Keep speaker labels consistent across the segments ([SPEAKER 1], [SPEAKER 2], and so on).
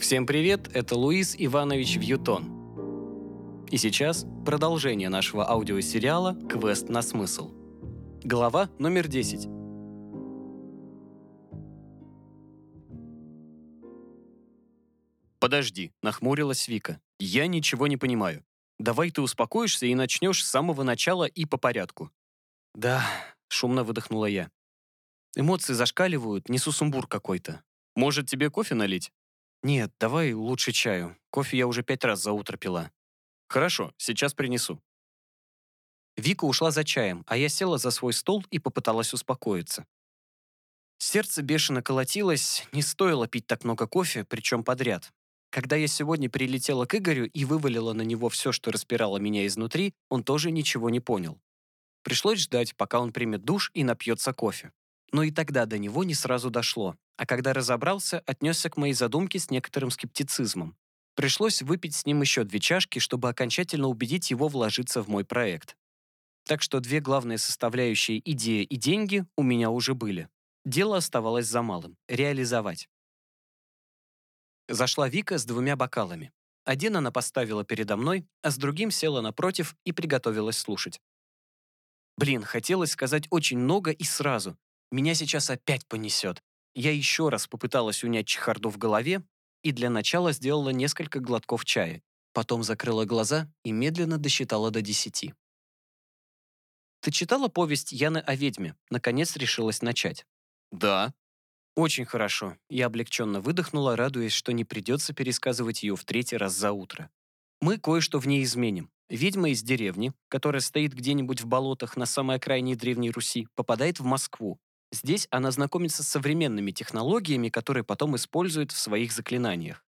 [SPEAKER 1] Всем привет, это Луис Иванович Вьютон. И сейчас продолжение нашего аудиосериала «Квест на смысл». Глава номер 10. «Подожди», — нахмурилась Вика. «Я ничего не понимаю. Давай ты успокоишься и начнешь с самого начала и по порядку». «Да», — шумно выдохнула я. «Эмоции зашкаливают, несу сумбур какой-то. Может, тебе кофе налить?» «Нет, давай лучше чаю. Кофе я уже пять раз за утро пила». «Хорошо, сейчас принесу». Вика ушла за чаем, а я села за свой стол и попыталась успокоиться. Сердце бешено колотилось, не стоило пить так много кофе, причем подряд. Когда я сегодня прилетела к Игорю и вывалила на него все, что распирало меня изнутри, он тоже ничего не понял. Пришлось ждать, пока он примет душ и напьется кофе. Но и тогда до него не сразу дошло, а когда разобрался, отнесся к моей задумке с некоторым скептицизмом. Пришлось выпить с ним еще две чашки, чтобы окончательно убедить его вложиться в мой проект. Так что две главные составляющие идея и деньги у меня уже были. Дело оставалось за малым — реализовать. Зашла Вика с двумя бокалами. Один она поставила передо мной, а с другим села напротив и приготовилась слушать. Блин, хотелось сказать очень много и сразу. Меня сейчас опять понесет. Я еще раз попыталась унять чехарду в голове и для начала сделала несколько глотков чая. Потом закрыла глаза и медленно досчитала до десяти. «Ты читала повесть Яны о ведьме?» Наконец решилась начать. «Да», очень хорошо. Я облегченно выдохнула, радуясь, что не придется пересказывать ее в третий раз за утро. Мы кое-что в ней изменим. Ведьма из деревни, которая стоит где-нибудь в болотах на самой окраине Древней Руси, попадает в Москву. Здесь она знакомится с современными технологиями, которые потом использует в своих заклинаниях.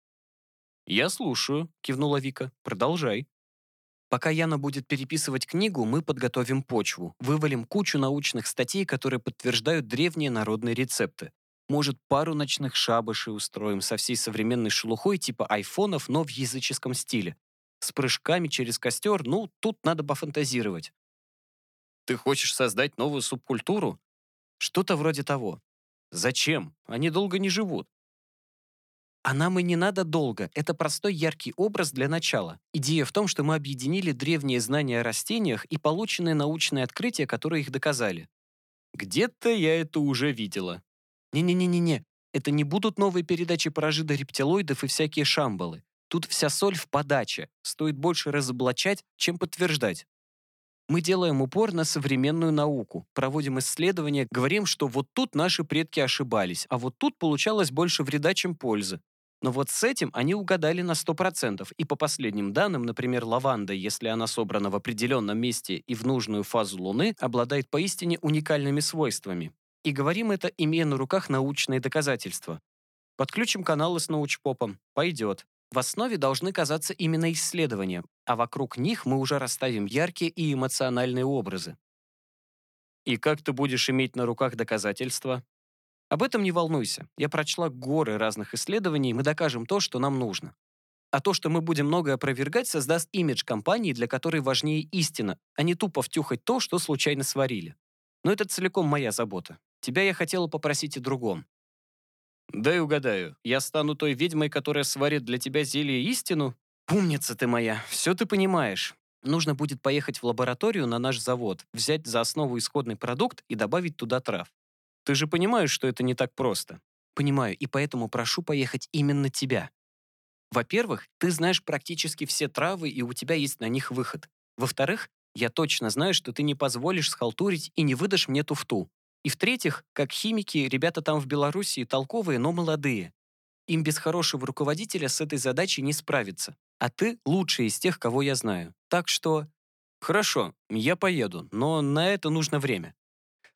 [SPEAKER 1] «Я слушаю», — кивнула Вика. «Продолжай». Пока Яна будет переписывать книгу, мы подготовим почву, вывалим кучу научных статей, которые подтверждают древние народные рецепты. Может, пару ночных шабашей устроим со всей современной шелухой типа айфонов, но в языческом стиле. С прыжками через костер, ну, тут надо пофантазировать. Ты хочешь создать новую субкультуру? Что-то вроде того. Зачем? Они долго не живут. А нам и не надо долго. Это простой яркий образ для начала. Идея в том, что мы объединили древние знания о растениях и полученные научные открытия, которые их доказали. Где-то я это уже видела. Не-не-не-не-не, это не будут новые передачи про рептилоидов и всякие шамбалы. Тут вся соль в подаче. Стоит больше разоблачать, чем подтверждать. Мы делаем упор на современную науку, проводим исследования, говорим, что вот тут наши предки ошибались, а вот тут получалось больше вреда, чем пользы. Но вот с этим они угадали на 100%, и по последним данным, например, лаванда, если она собрана в определенном месте и в нужную фазу Луны, обладает поистине уникальными свойствами. И говорим это, имея на руках научные доказательства. Подключим каналы с научпопом. Пойдет. В основе должны казаться именно исследования, а вокруг них мы уже расставим яркие и эмоциональные образы. И как ты будешь иметь на руках доказательства? Об этом не волнуйся. Я прочла горы разных исследований, мы докажем то, что нам нужно. А то, что мы будем многое опровергать, создаст имидж компании, для которой важнее истина, а не тупо втюхать то, что случайно сварили. Но это целиком моя забота. Тебя я хотела попросить о другом. Дай угадаю, я стану той ведьмой, которая сварит для тебя зелье истину? Умница ты моя, все ты понимаешь. Нужно будет поехать в лабораторию на наш завод, взять за основу исходный продукт и добавить туда трав. Ты же понимаешь, что это не так просто. Понимаю, и поэтому прошу поехать именно тебя. Во-первых, ты знаешь практически все травы, и у тебя есть на них выход. Во-вторых, я точно знаю, что ты не позволишь схалтурить и не выдашь мне туфту. И в-третьих, как химики, ребята там в Белоруссии толковые, но молодые. Им без хорошего руководителя с этой задачей не справиться. А ты лучший из тех, кого я знаю. Так что... Хорошо, я поеду, но на это нужно время.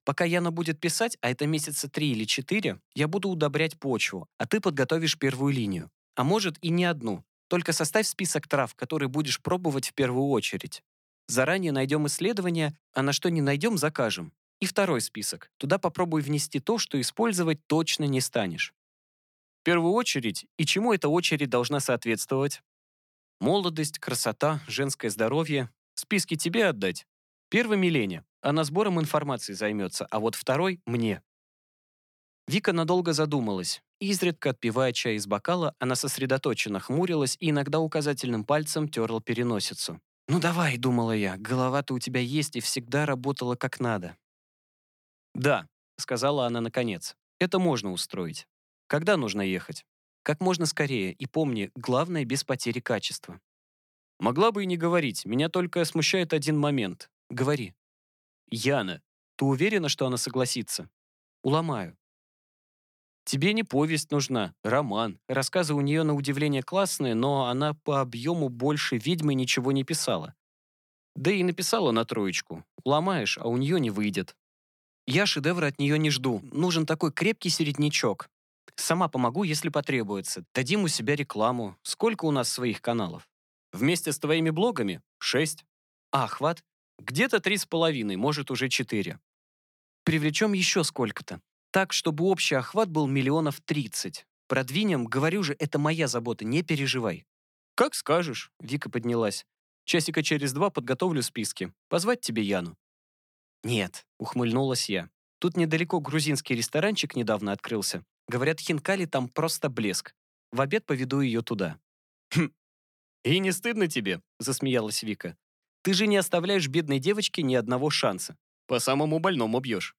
[SPEAKER 1] Пока Яна будет писать, а это месяца три или четыре, я буду удобрять почву, а ты подготовишь первую линию. А может и не одну. Только составь список трав, которые будешь пробовать в первую очередь. Заранее найдем исследования, а на что не найдем, закажем. И второй список. Туда попробуй внести то, что использовать точно не станешь. В первую очередь, и чему эта очередь должна соответствовать? Молодость, красота, женское здоровье. Списки тебе отдать. Первый Милене. Она сбором информации займется, а вот второй — мне. Вика надолго задумалась. Изредка отпивая чай из бокала, она сосредоточенно хмурилась и иногда указательным пальцем терла переносицу. «Ну давай», — думала я, — «голова-то у тебя есть и всегда работала как надо». «Да», — сказала она наконец, — «это можно устроить. Когда нужно ехать?» «Как можно скорее, и помни, главное, без потери качества». «Могла бы и не говорить, меня только смущает один момент. Говори». «Яна, ты уверена, что она согласится?» «Уломаю. Тебе не повесть нужна, роман. Рассказы у нее на удивление классные, но она по объему больше ведьмы ничего не писала. Да и написала на троечку. Ломаешь, а у нее не выйдет. Я шедевра от нее не жду. Нужен такой крепкий середнячок. Сама помогу, если потребуется. Дадим у себя рекламу. Сколько у нас своих каналов? Вместе с твоими блогами? Шесть. А, охват? Где-то три с половиной, может, уже четыре. Привлечем еще сколько-то. Так, чтобы общий охват был миллионов тридцать. Продвинем, говорю же, это моя забота, не переживай. Как скажешь, Вика поднялась. Часика через два подготовлю списки. Позвать тебе Яну? Нет, ухмыльнулась я. Тут недалеко грузинский ресторанчик недавно открылся. Говорят, хинкали там просто блеск. В обед поведу ее туда. Хм. «И не стыдно тебе?» – засмеялась Вика. «Ты же не оставляешь бедной девочке ни одного шанса. По самому больному бьешь».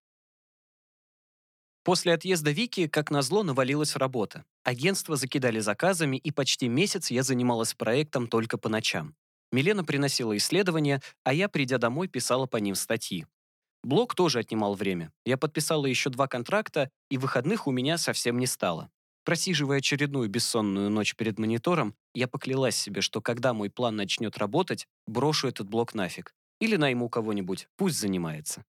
[SPEAKER 1] После отъезда Вики, как назло, навалилась работа. Агентство закидали заказами, и почти месяц я занималась проектом только по ночам. Милена приносила исследования, а я, придя домой, писала по ним статьи. Блог тоже отнимал время. Я подписала еще два контракта, и выходных у меня совсем не стало. Просиживая очередную бессонную ночь перед монитором, я поклялась себе, что когда мой план начнет работать, брошу этот блог нафиг. Или найму кого-нибудь, пусть занимается.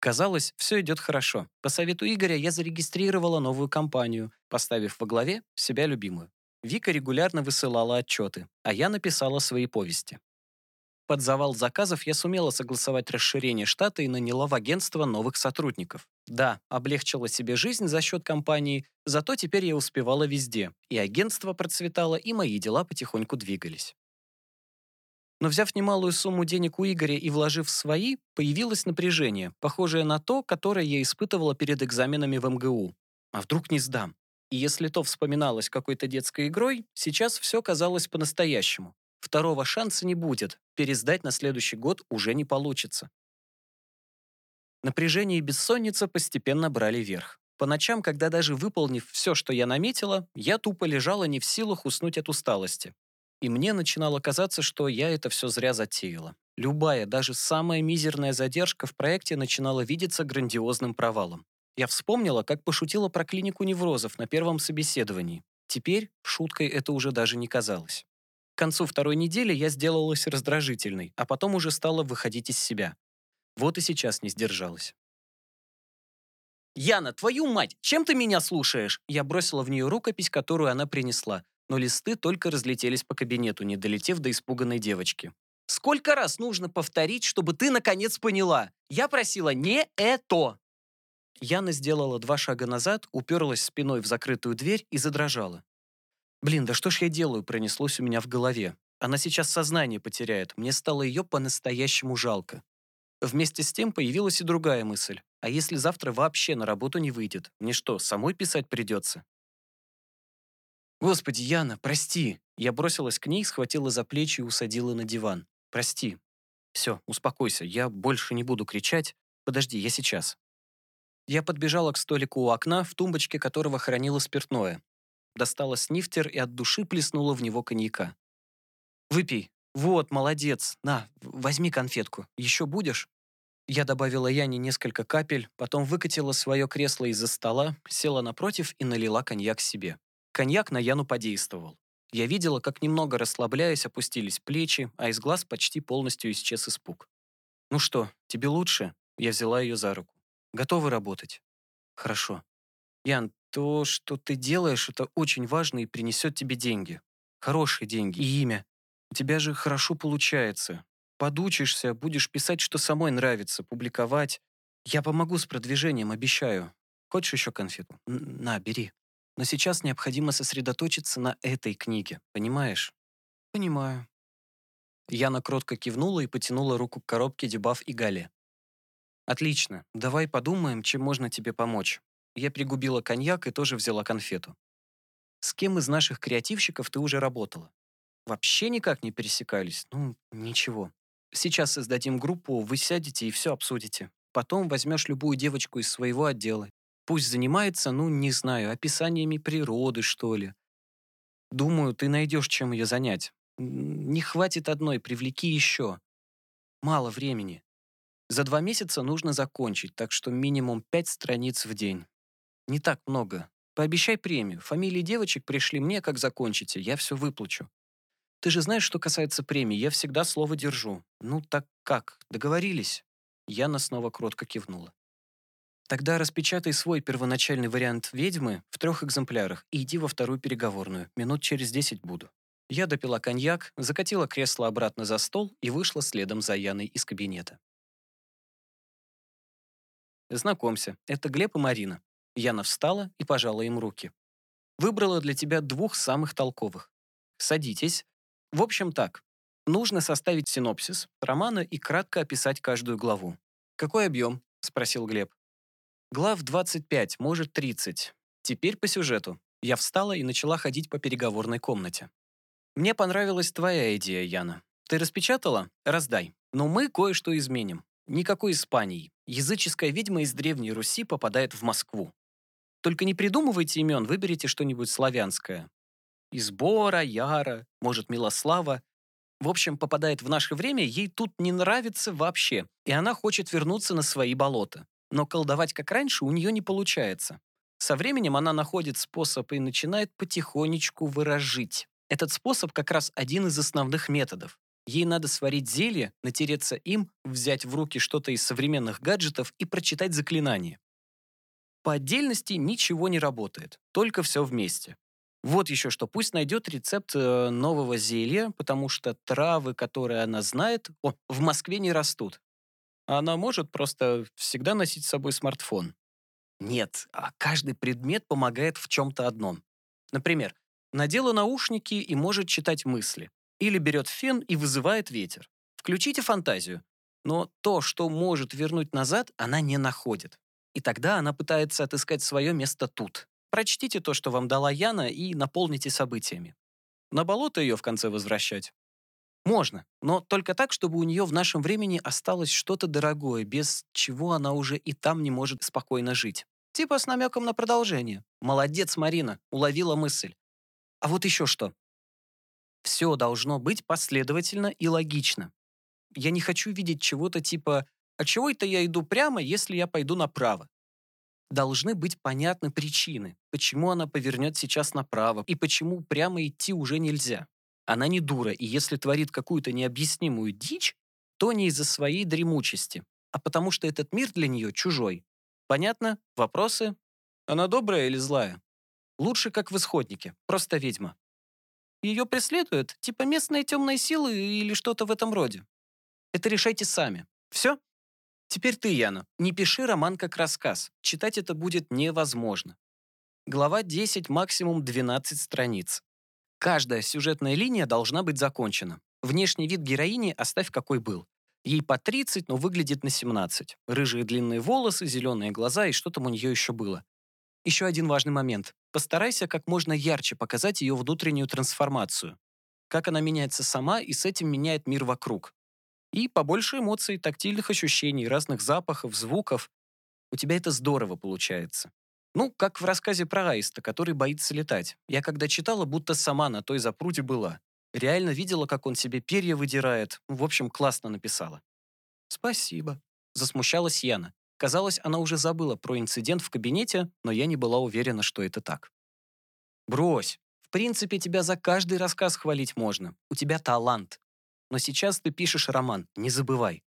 [SPEAKER 1] Казалось, все идет хорошо. По совету Игоря я зарегистрировала новую компанию, поставив во главе себя любимую. Вика регулярно высылала отчеты, а я написала свои повести. Под завал заказов я сумела согласовать расширение штата и наняла в агентство новых сотрудников. Да, облегчила себе жизнь за счет компании, зато теперь я успевала везде. И агентство процветало, и мои дела потихоньку двигались. Но взяв немалую сумму денег у Игоря и вложив свои, появилось напряжение, похожее на то, которое я испытывала перед экзаменами в МГУ. А вдруг не сдам? И если то вспоминалось какой-то детской игрой, сейчас все казалось по-настоящему. Второго шанса не будет, пересдать на следующий год уже не получится. Напряжение и бессонница постепенно брали верх. По ночам, когда даже выполнив все, что я наметила, я тупо лежала не в силах уснуть от усталости. И мне начинало казаться, что я это все зря затеяла. Любая, даже самая мизерная задержка в проекте начинала видеться грандиозным провалом. Я вспомнила, как пошутила про клинику неврозов на первом собеседовании. Теперь шуткой это уже даже не казалось. К концу второй недели я сделалась раздражительной, а потом уже стала выходить из себя. Вот и сейчас не сдержалась. «Яна, твою мать, чем ты меня слушаешь?» Я бросила в нее рукопись, которую она принесла но листы только разлетелись по кабинету, не долетев до испуганной девочки. «Сколько раз нужно повторить, чтобы ты наконец поняла? Я просила не это!» Яна сделала два шага назад, уперлась спиной в закрытую дверь и задрожала. «Блин, да что ж я делаю?» пронеслось у меня в голове. Она сейчас сознание потеряет. Мне стало ее по-настоящему жалко. Вместе с тем появилась и другая мысль. А если завтра вообще на работу не выйдет? Мне что, самой писать придется? «Господи, Яна, прости!» Я бросилась к ней, схватила за плечи и усадила на диван. «Прости. Все, успокойся, я больше не буду кричать. Подожди, я сейчас». Я подбежала к столику у окна, в тумбочке которого хранила спиртное. Достала снифтер и от души плеснула в него коньяка. «Выпей. Вот, молодец. На, возьми конфетку. Еще будешь?» Я добавила Яне несколько капель, потом выкатила свое кресло из-за стола, села напротив и налила коньяк себе. Коньяк на Яну подействовал. Я видела, как немного расслабляясь, опустились плечи, а из глаз почти полностью исчез испуг. «Ну что, тебе лучше?» Я взяла ее за руку. «Готовы работать?» «Хорошо. Ян, то, что ты делаешь, это очень важно и принесет тебе деньги. Хорошие деньги и имя. У тебя же хорошо получается. Подучишься, будешь писать, что самой нравится, публиковать. Я помогу с продвижением, обещаю. Хочешь еще конфету? На, бери. Но сейчас необходимо сосредоточиться на этой книге, понимаешь? Понимаю. Яна кротко кивнула и потянула руку к коробке дебаф и гале. Отлично. Давай подумаем, чем можно тебе помочь. Я пригубила коньяк и тоже взяла конфету. С кем из наших креативщиков ты уже работала? Вообще никак не пересекались? Ну, ничего. Сейчас создадим группу, вы сядете и все обсудите. Потом возьмешь любую девочку из своего отдела. Пусть занимается, ну, не знаю, описаниями природы, что ли. Думаю, ты найдешь, чем ее занять. Не хватит одной, привлеки еще. Мало времени. За два месяца нужно закончить, так что минимум пять страниц в день. Не так много. Пообещай премию. Фамилии девочек пришли мне, как закончите. Я все выплачу. Ты же знаешь, что касается премии. Я всегда слово держу. Ну так как? Договорились?» Яна снова кротко кивнула. «Тогда распечатай свой первоначальный вариант «Ведьмы» в трех экземплярах и иди во вторую переговорную. Минут через десять буду». Я допила коньяк, закатила кресло обратно за стол и вышла следом за Яной из кабинета. «Знакомься, это Глеб и Марина». Яна встала и пожала им руки. «Выбрала для тебя двух самых толковых. Садитесь, в общем так, нужно составить синопсис романа и кратко описать каждую главу. «Какой объем?» – спросил Глеб. «Глав 25, может 30. Теперь по сюжету. Я встала и начала ходить по переговорной комнате. Мне понравилась твоя идея, Яна. Ты распечатала? Раздай. Но мы кое-что изменим. Никакой Испании. Языческая ведьма из Древней Руси попадает в Москву. Только не придумывайте имен, выберите что-нибудь славянское. Избора, Яра, может, Милослава. В общем, попадает в наше время, ей тут не нравится вообще, и она хочет вернуться на свои болота. Но колдовать как раньше у нее не получается. Со временем она находит способ и начинает потихонечку выражить. Этот способ как раз один из основных методов. Ей надо сварить зелье, натереться им, взять в руки что-то из современных гаджетов и прочитать заклинание. По отдельности ничего не работает, только все вместе. Вот еще что, пусть найдет рецепт э, нового зелья, потому что травы, которые она знает, о, в Москве не растут. Она может просто всегда носить с собой смартфон. Нет, а каждый предмет помогает в чем-то одном. Например, надела наушники и может читать мысли. Или берет фен и вызывает ветер. Включите фантазию. Но то, что может вернуть назад, она не находит. И тогда она пытается отыскать свое место тут. Прочтите то, что вам дала Яна, и наполните событиями. На болото ее в конце возвращать? Можно, но только так, чтобы у нее в нашем времени осталось что-то дорогое, без чего она уже и там не может спокойно жить. Типа с намеком на продолжение. Молодец, Марина, уловила мысль. А вот еще что. Все должно быть последовательно и логично. Я не хочу видеть чего-то типа «А чего это я иду прямо, если я пойду направо?» должны быть понятны причины, почему она повернет сейчас направо и почему прямо идти уже нельзя. Она не дура, и если творит какую-то необъяснимую дичь, то не из-за своей дремучести, а потому что этот мир для нее чужой. Понятно? Вопросы? Она добрая или злая? Лучше, как в исходнике, просто ведьма. Ее преследуют, типа местные темные силы или что-то в этом роде. Это решайте сами. Все? Теперь ты, Яна, не пиши роман как рассказ. Читать это будет невозможно. Глава 10, максимум 12 страниц. Каждая сюжетная линия должна быть закончена. Внешний вид героини оставь какой был. Ей по 30, но выглядит на 17. Рыжие длинные волосы, зеленые глаза и что там у нее еще было. Еще один важный момент. Постарайся как можно ярче показать ее внутреннюю трансформацию. Как она меняется сама и с этим меняет мир вокруг. И побольше эмоций, тактильных ощущений, разных запахов, звуков. У тебя это здорово получается. Ну, как в рассказе про аиста, который боится летать. Я когда читала, будто сама на той запруде была. Реально видела, как он себе перья выдирает. В общем, классно написала. «Спасибо», — засмущалась Яна. Казалось, она уже забыла про инцидент в кабинете, но я не была уверена, что это так. «Брось. В принципе, тебя за каждый рассказ хвалить можно. У тебя талант. Но сейчас ты пишешь роман, не забывай.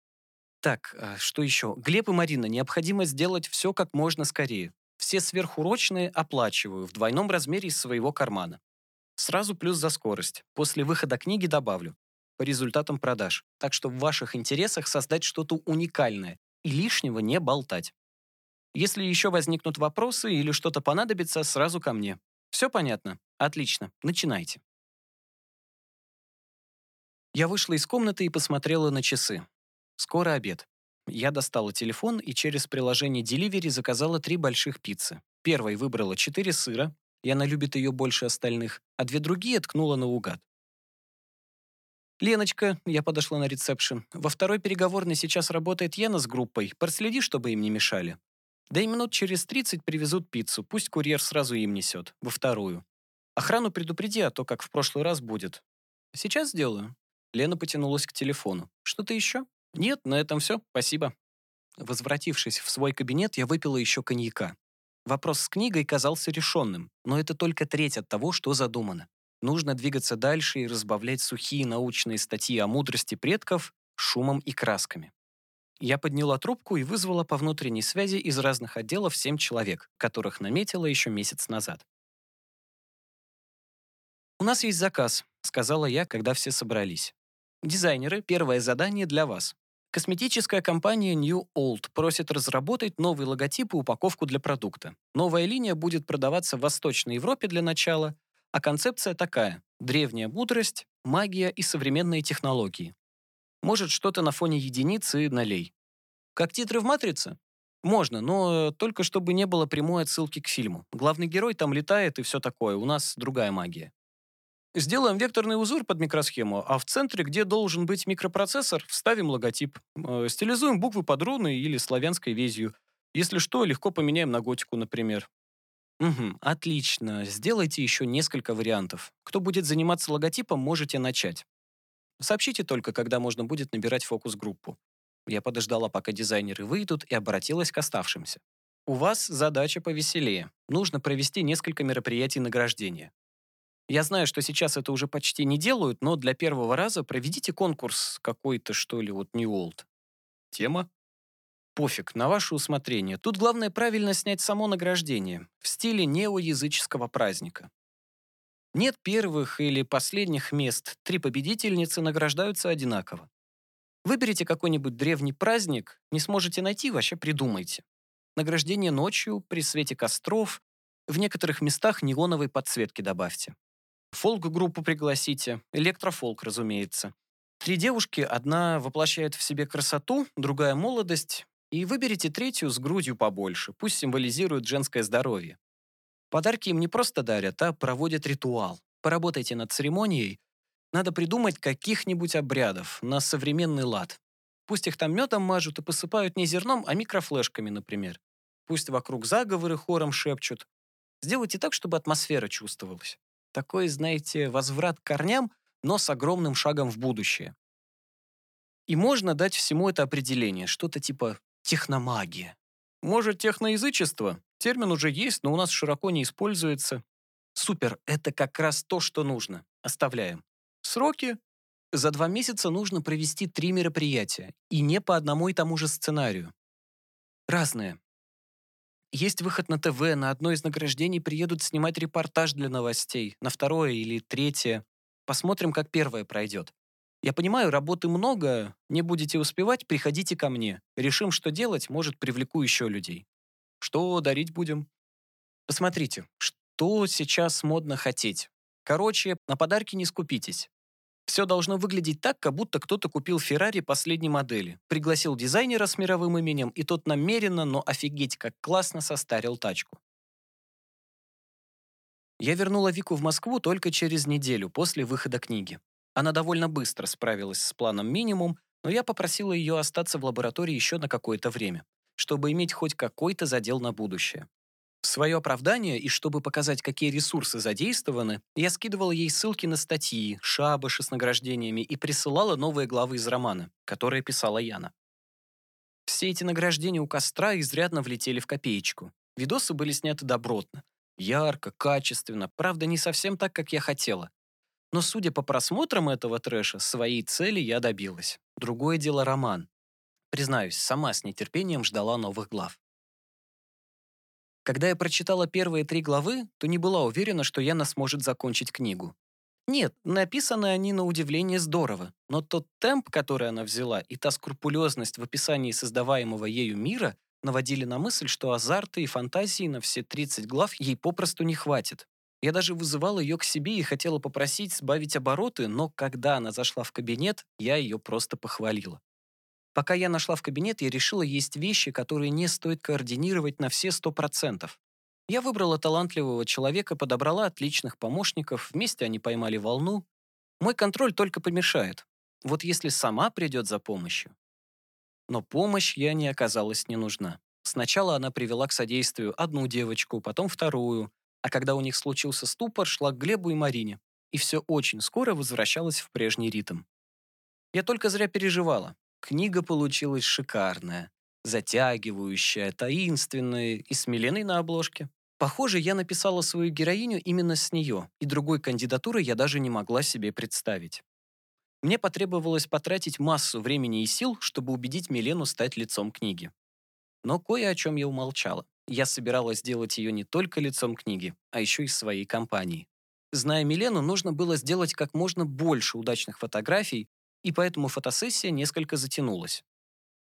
[SPEAKER 1] Так, а что еще? Глеб и Марина, необходимо сделать все как можно скорее. Все сверхурочные оплачиваю в двойном размере из своего кармана. Сразу плюс за скорость. После выхода книги добавлю. По результатам продаж. Так что в ваших интересах создать что-то уникальное и лишнего не болтать. Если еще возникнут вопросы или что-то понадобится, сразу ко мне. Все понятно? Отлично. Начинайте. Я вышла из комнаты и посмотрела на часы. Скоро обед. Я достала телефон и через приложение Delivery заказала три больших пиццы. Первой выбрала четыре сыра, и она любит ее больше остальных, а две другие ткнула наугад. «Леночка», — я подошла на ресепшн, «во второй переговорной сейчас работает Яна с группой. Проследи, чтобы им не мешали. Да и минут через 30 привезут пиццу, пусть курьер сразу им несет, во вторую. Охрану предупреди, а то как в прошлый раз будет. Сейчас сделаю». Лена потянулась к телефону. «Что-то еще?» «Нет, на этом все, спасибо». Возвратившись в свой кабинет, я выпила еще коньяка. Вопрос с книгой казался решенным, но это только треть от того, что задумано. Нужно двигаться дальше и разбавлять сухие научные статьи о мудрости предков шумом и красками. Я подняла трубку и вызвала по внутренней связи из разных отделов семь человек, которых наметила еще месяц назад. «У нас есть заказ», — сказала я, когда все собрались. «Дизайнеры, первое задание для вас. Косметическая компания New Old просит разработать новый логотип и упаковку для продукта. Новая линия будет продаваться в Восточной Европе для начала, а концепция такая – древняя мудрость, магия и современные технологии. Может, что-то на фоне единицы и нулей. Как титры в «Матрице»? Можно, но только чтобы не было прямой отсылки к фильму. Главный герой там летает и все такое, у нас другая магия. Сделаем векторный узор под микросхему, а в центре, где должен быть микропроцессор, вставим логотип. Э, стилизуем буквы под руной или славянской визью. Если что, легко поменяем на готику, например. Угу, отлично. Сделайте еще несколько вариантов. Кто будет заниматься логотипом, можете начать. Сообщите только, когда можно будет набирать фокус-группу. Я подождала, пока дизайнеры выйдут, и обратилась к оставшимся. У вас задача повеселее. Нужно провести несколько мероприятий награждения. Я знаю, что сейчас это уже почти не делают, но для первого раза проведите конкурс какой-то, что ли, вот New Old. Тема? Пофиг, на ваше усмотрение. Тут главное правильно снять само награждение в стиле неоязыческого праздника. Нет первых или последних мест, три победительницы награждаются одинаково. Выберите какой-нибудь древний праздник, не сможете найти, вообще придумайте. Награждение ночью, при свете костров, в некоторых местах неоновой подсветки добавьте. Фолк-группу пригласите, электрофолк, разумеется. Три девушки, одна воплощает в себе красоту, другая — молодость, и выберите третью с грудью побольше, пусть символизирует женское здоровье. Подарки им не просто дарят, а проводят ритуал. Поработайте над церемонией. Надо придумать каких-нибудь обрядов на современный лад. Пусть их там медом мажут и посыпают не зерном, а микрофлешками, например. Пусть вокруг заговоры хором шепчут. Сделайте так, чтобы атмосфера чувствовалась. Такой, знаете, возврат к корням, но с огромным шагом в будущее. И можно дать всему это определение, что-то типа техномагия. Может, техноязычество? Термин уже есть, но у нас широко не используется. Супер, это как раз то, что нужно. Оставляем. Сроки? За два месяца нужно провести три мероприятия, и не по одному и тому же сценарию. Разные. Есть выход на ТВ, на одно из награждений приедут снимать репортаж для новостей, на второе или третье. Посмотрим, как первое пройдет. Я понимаю, работы много, не будете успевать, приходите ко мне. Решим, что делать, может, привлеку еще людей. Что дарить будем? Посмотрите, что сейчас модно хотеть. Короче, на подарки не скупитесь. Все должно выглядеть так, как будто кто-то купил Феррари последней модели, пригласил дизайнера с мировым именем, и тот намеренно, но офигеть как классно состарил тачку. Я вернула Вику в Москву только через неделю после выхода книги. Она довольно быстро справилась с планом минимум, но я попросила ее остаться в лаборатории еще на какое-то время, чтобы иметь хоть какой-то задел на будущее. В свое оправдание и чтобы показать, какие ресурсы задействованы, я скидывала ей ссылки на статьи, шабаши с награждениями и присылала новые главы из романа, которые писала Яна. Все эти награждения у костра изрядно влетели в копеечку. Видосы были сняты добротно. Ярко, качественно, правда, не совсем так, как я хотела. Но судя по просмотрам этого трэша, своей цели я добилась. Другое дело роман. Признаюсь, сама с нетерпением ждала новых глав. Когда я прочитала первые три главы, то не была уверена, что Яна сможет закончить книгу. Нет, написаны они на удивление здорово, но тот темп, который она взяла, и та скрупулезность в описании создаваемого ею мира наводили на мысль, что азарта и фантазии на все 30 глав ей попросту не хватит. Я даже вызывала ее к себе и хотела попросить сбавить обороты, но когда она зашла в кабинет, я ее просто похвалила. Пока я нашла в кабинет, я решила, есть вещи, которые не стоит координировать на все сто процентов. Я выбрала талантливого человека, подобрала отличных помощников, вместе они поймали волну. Мой контроль только помешает. Вот если сама придет за помощью. Но помощь я не оказалась не нужна. Сначала она привела к содействию одну девочку, потом вторую, а когда у них случился ступор, шла к Глебу и Марине. И все очень скоро возвращалось в прежний ритм. Я только зря переживала. Книга получилась шикарная, затягивающая, таинственная и с на обложке. Похоже, я написала свою героиню именно с нее, и другой кандидатуры я даже не могла себе представить. Мне потребовалось потратить массу времени и сил, чтобы убедить Милену стать лицом книги. Но кое о чем я умолчала. Я собиралась сделать ее не только лицом книги, а еще и своей компании. Зная Милену, нужно было сделать как можно больше удачных фотографий, и поэтому фотосессия несколько затянулась.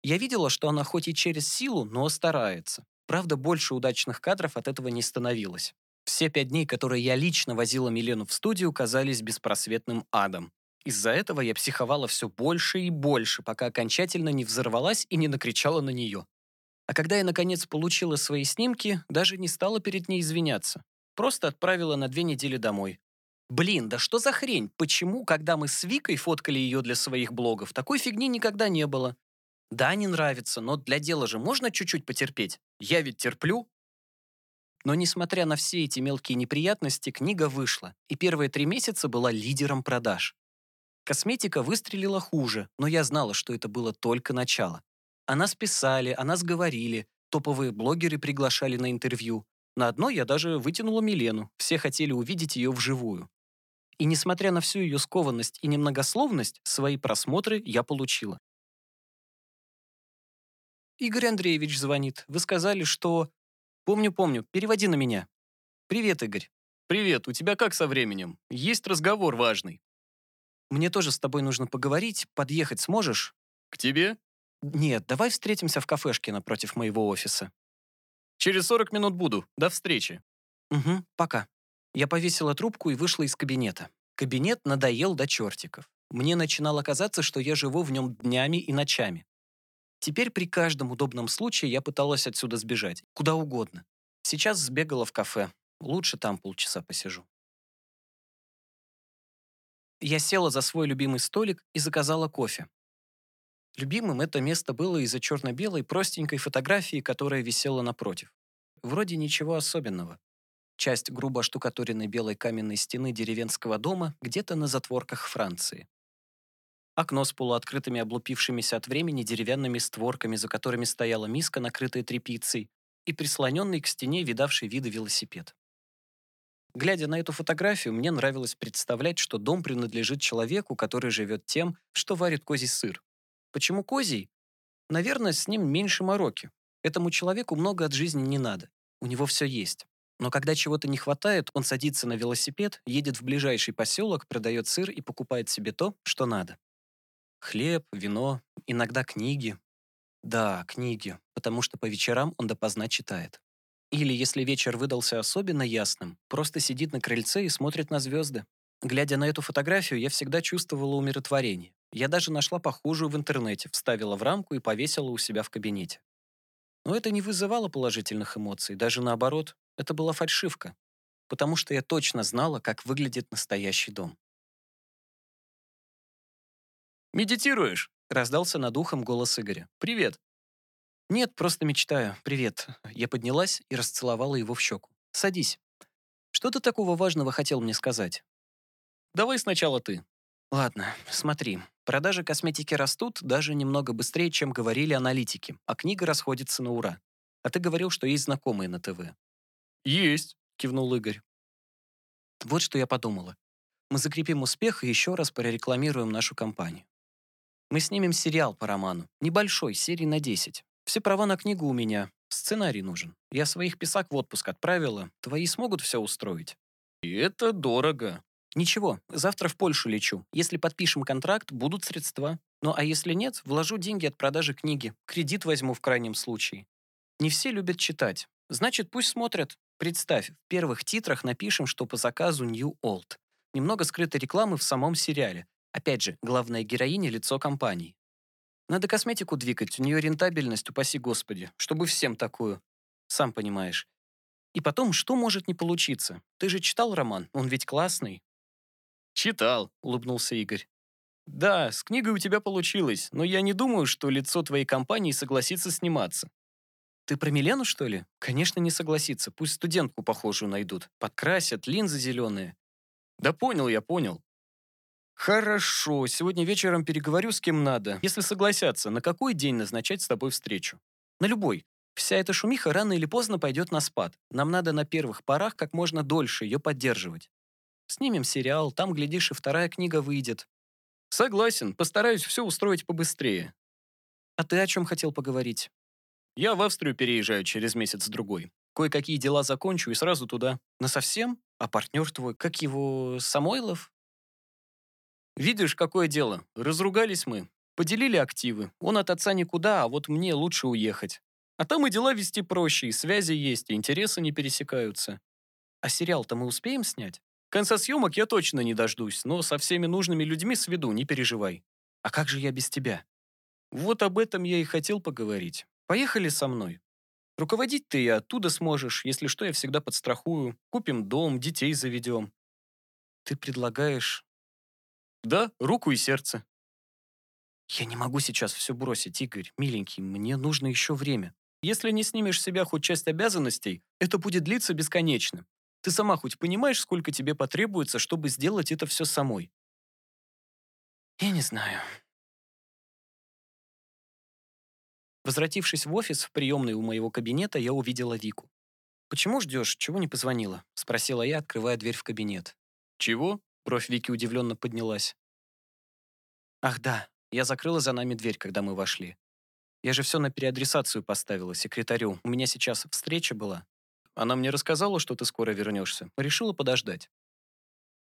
[SPEAKER 1] Я видела, что она хоть и через силу, но старается. Правда, больше удачных кадров от этого не становилось. Все пять дней, которые я лично возила Милену в студию, казались беспросветным адом. Из-за этого я психовала все больше и больше, пока окончательно не взорвалась и не накричала на нее. А когда я, наконец, получила свои снимки, даже не стала перед ней извиняться. Просто отправила на две недели домой. Блин, да что за хрень? Почему, когда мы с Викой фоткали ее для своих блогов, такой фигни никогда не было? Да, не нравится, но для дела же можно чуть-чуть потерпеть. Я ведь терплю. Но несмотря на все эти мелкие неприятности, книга вышла, и первые три месяца была лидером продаж. Косметика выстрелила хуже, но я знала, что это было только начало. О нас писали, о нас говорили, топовые блогеры приглашали на интервью. На одно я даже вытянула Милену, все хотели увидеть ее вживую. И несмотря на всю ее скованность и немногословность, свои просмотры я получила. Игорь Андреевич звонит. Вы сказали, что... Помню, помню. Переводи на меня. Привет, Игорь.
[SPEAKER 2] Привет, у тебя как со временем? Есть разговор важный.
[SPEAKER 1] Мне тоже с тобой нужно поговорить. Подъехать сможешь?
[SPEAKER 2] К тебе?
[SPEAKER 1] Нет, давай встретимся в кафешке напротив моего офиса.
[SPEAKER 2] Через 40 минут буду. До встречи.
[SPEAKER 1] Угу, пока. Я повесила трубку и вышла из кабинета. Кабинет надоел до чертиков. Мне начинало казаться, что я живу в нем днями и ночами. Теперь при каждом удобном случае я пыталась отсюда сбежать. Куда угодно. Сейчас сбегала в кафе. Лучше там полчаса посижу. Я села за свой любимый столик и заказала кофе. Любимым это место было из-за черно-белой простенькой фотографии, которая висела напротив. Вроде ничего особенного. Часть грубо штукатуренной белой каменной стены деревенского дома где-то на затворках Франции. Окно с полуоткрытыми облупившимися от времени деревянными створками, за которыми стояла миска, накрытая тряпицей, и прислоненный к стене видавший виды велосипед. Глядя на эту фотографию, мне нравилось представлять, что дом принадлежит человеку, который живет тем, что варит козий сыр. Почему козий? Наверное, с ним меньше мороки. Этому человеку много от жизни не надо. У него все есть. Но когда чего-то не хватает, он садится на велосипед, едет в ближайший поселок, продает сыр и покупает себе то, что надо. Хлеб, вино, иногда книги. Да, книги, потому что по вечерам он допоздна читает. Или, если вечер выдался особенно ясным, просто сидит на крыльце и смотрит на звезды. Глядя на эту фотографию, я всегда чувствовала умиротворение. Я даже нашла похожую в интернете, вставила в рамку и повесила у себя в кабинете. Но это не вызывало положительных эмоций, даже наоборот, это была фальшивка, потому что я точно знала, как выглядит настоящий дом.
[SPEAKER 2] «Медитируешь?»
[SPEAKER 1] — раздался над ухом голос Игоря.
[SPEAKER 2] «Привет!»
[SPEAKER 1] «Нет, просто мечтаю. Привет». Я поднялась и расцеловала его в щеку. «Садись. Что ты такого важного хотел мне сказать?»
[SPEAKER 2] «Давай сначала ты».
[SPEAKER 1] «Ладно, смотри. Продажи косметики растут даже немного быстрее, чем говорили аналитики, а книга расходится на ура. А ты говорил, что есть знакомые на ТВ».
[SPEAKER 2] «Есть», —
[SPEAKER 1] кивнул Игорь. Вот что я подумала. Мы закрепим успех и еще раз прорекламируем нашу компанию. Мы снимем сериал по роману. Небольшой, серии на 10. Все права на книгу у меня. Сценарий нужен. Я своих писак в отпуск отправила. Твои смогут все устроить?
[SPEAKER 2] И это дорого.
[SPEAKER 1] Ничего, завтра в Польшу лечу. Если подпишем контракт, будут средства. Ну а если нет, вложу деньги от продажи книги. Кредит возьму в крайнем случае. Не все любят читать. Значит, пусть смотрят. Представь, в первых титрах напишем, что по заказу New Old. Немного скрытой рекламы в самом сериале. Опять же, главная героиня – лицо компании. Надо косметику двигать, у нее рентабельность, упаси господи, чтобы всем такую. Сам понимаешь. И потом, что может не получиться? Ты же читал роман, он ведь классный.
[SPEAKER 2] Читал, улыбнулся Игорь. Да, с книгой у тебя получилось, но я не думаю, что лицо твоей компании согласится сниматься.
[SPEAKER 1] Ты про Милену, что ли? Конечно, не согласится. Пусть студентку похожую найдут. Подкрасят, линзы зеленые.
[SPEAKER 2] Да понял я, понял.
[SPEAKER 1] Хорошо, сегодня вечером переговорю с кем надо. Если согласятся, на какой день назначать с тобой встречу? На любой. Вся эта шумиха рано или поздно пойдет на спад. Нам надо на первых порах как можно дольше ее поддерживать. Снимем сериал, там, глядишь, и вторая книга выйдет.
[SPEAKER 2] Согласен, постараюсь все устроить побыстрее.
[SPEAKER 1] А ты о чем хотел поговорить?
[SPEAKER 2] Я в Австрию переезжаю через месяц-другой. Кое-какие дела закончу и сразу туда.
[SPEAKER 1] На совсем? А партнер твой, как его, Самойлов?
[SPEAKER 2] Видишь, какое дело. Разругались мы. Поделили активы. Он от отца никуда, а вот мне лучше уехать. А там и дела вести проще, и связи есть, и интересы не пересекаются.
[SPEAKER 1] А сериал-то мы успеем снять?
[SPEAKER 2] Конца съемок я точно не дождусь, но со всеми нужными людьми сведу, не переживай.
[SPEAKER 1] А как же я без тебя?
[SPEAKER 2] Вот об этом я и хотел поговорить. Поехали со мной. Руководить ты и оттуда сможешь, если что, я всегда подстрахую. Купим дом, детей заведем.
[SPEAKER 1] Ты предлагаешь
[SPEAKER 2] да, руку и сердце.
[SPEAKER 1] Я не могу сейчас все бросить, Игорь, миленький, мне нужно еще время.
[SPEAKER 2] Если не снимешь с себя хоть часть обязанностей, это будет длиться бесконечно. Ты сама хоть понимаешь, сколько тебе потребуется, чтобы сделать это все самой?
[SPEAKER 1] Я не знаю. Возвратившись в офис, в приемной у моего кабинета, я увидела Вику. «Почему ждешь? Чего не позвонила?» — спросила я, открывая дверь в кабинет.
[SPEAKER 2] «Чего?»
[SPEAKER 1] Бровь Вики удивленно поднялась. «Ах да, я закрыла за нами дверь, когда мы вошли. Я же все на переадресацию поставила, секретарю. У меня сейчас встреча была. Она мне рассказала, что ты скоро вернешься. Решила подождать.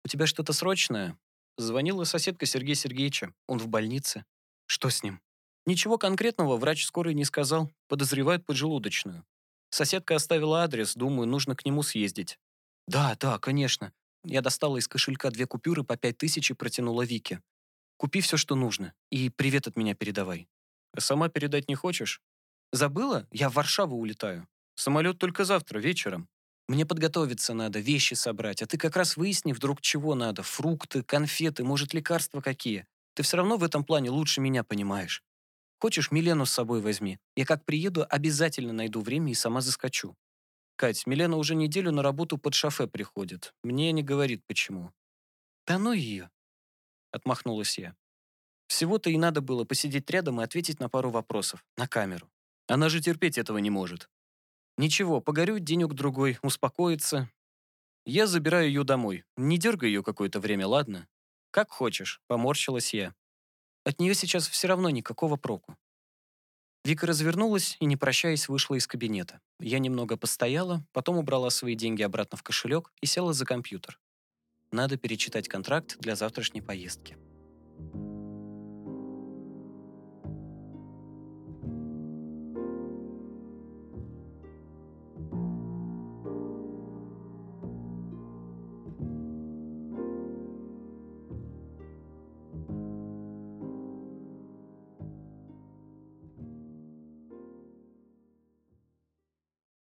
[SPEAKER 1] У тебя что-то срочное?» Звонила соседка Сергея Сергеевича. Он в больнице. Что с ним? Ничего конкретного врач скорой не сказал. Подозревает поджелудочную. Соседка оставила адрес, думаю, нужно к нему съездить. Да, да, конечно. Я достала из кошелька две купюры по пять тысяч и протянула Вике. «Купи все, что нужно, и привет от меня передавай».
[SPEAKER 2] А сама передать не хочешь?
[SPEAKER 1] Забыла? Я в Варшаву улетаю.
[SPEAKER 2] Самолет только завтра, вечером.
[SPEAKER 1] Мне подготовиться надо, вещи собрать, а ты как раз выясни вдруг чего надо. Фрукты, конфеты, может, лекарства какие. Ты все равно в этом плане лучше меня понимаешь. Хочешь, Милену с собой возьми. Я как приеду, обязательно найду время и сама заскочу. Кать, Милена уже неделю на работу под шофе приходит. Мне не говорит, почему. Да ну ее. Отмахнулась я. Всего-то и надо было посидеть рядом и ответить на пару вопросов. На камеру.
[SPEAKER 2] Она же терпеть этого не может.
[SPEAKER 1] Ничего, погорю денек-другой, успокоится. Я забираю ее домой. Не дергай ее какое-то время, ладно? Как хочешь, поморщилась я. От нее сейчас все равно никакого проку. Вика развернулась и, не прощаясь, вышла из кабинета. Я немного постояла, потом убрала свои деньги обратно в кошелек и села за компьютер. Надо перечитать контракт для завтрашней поездки.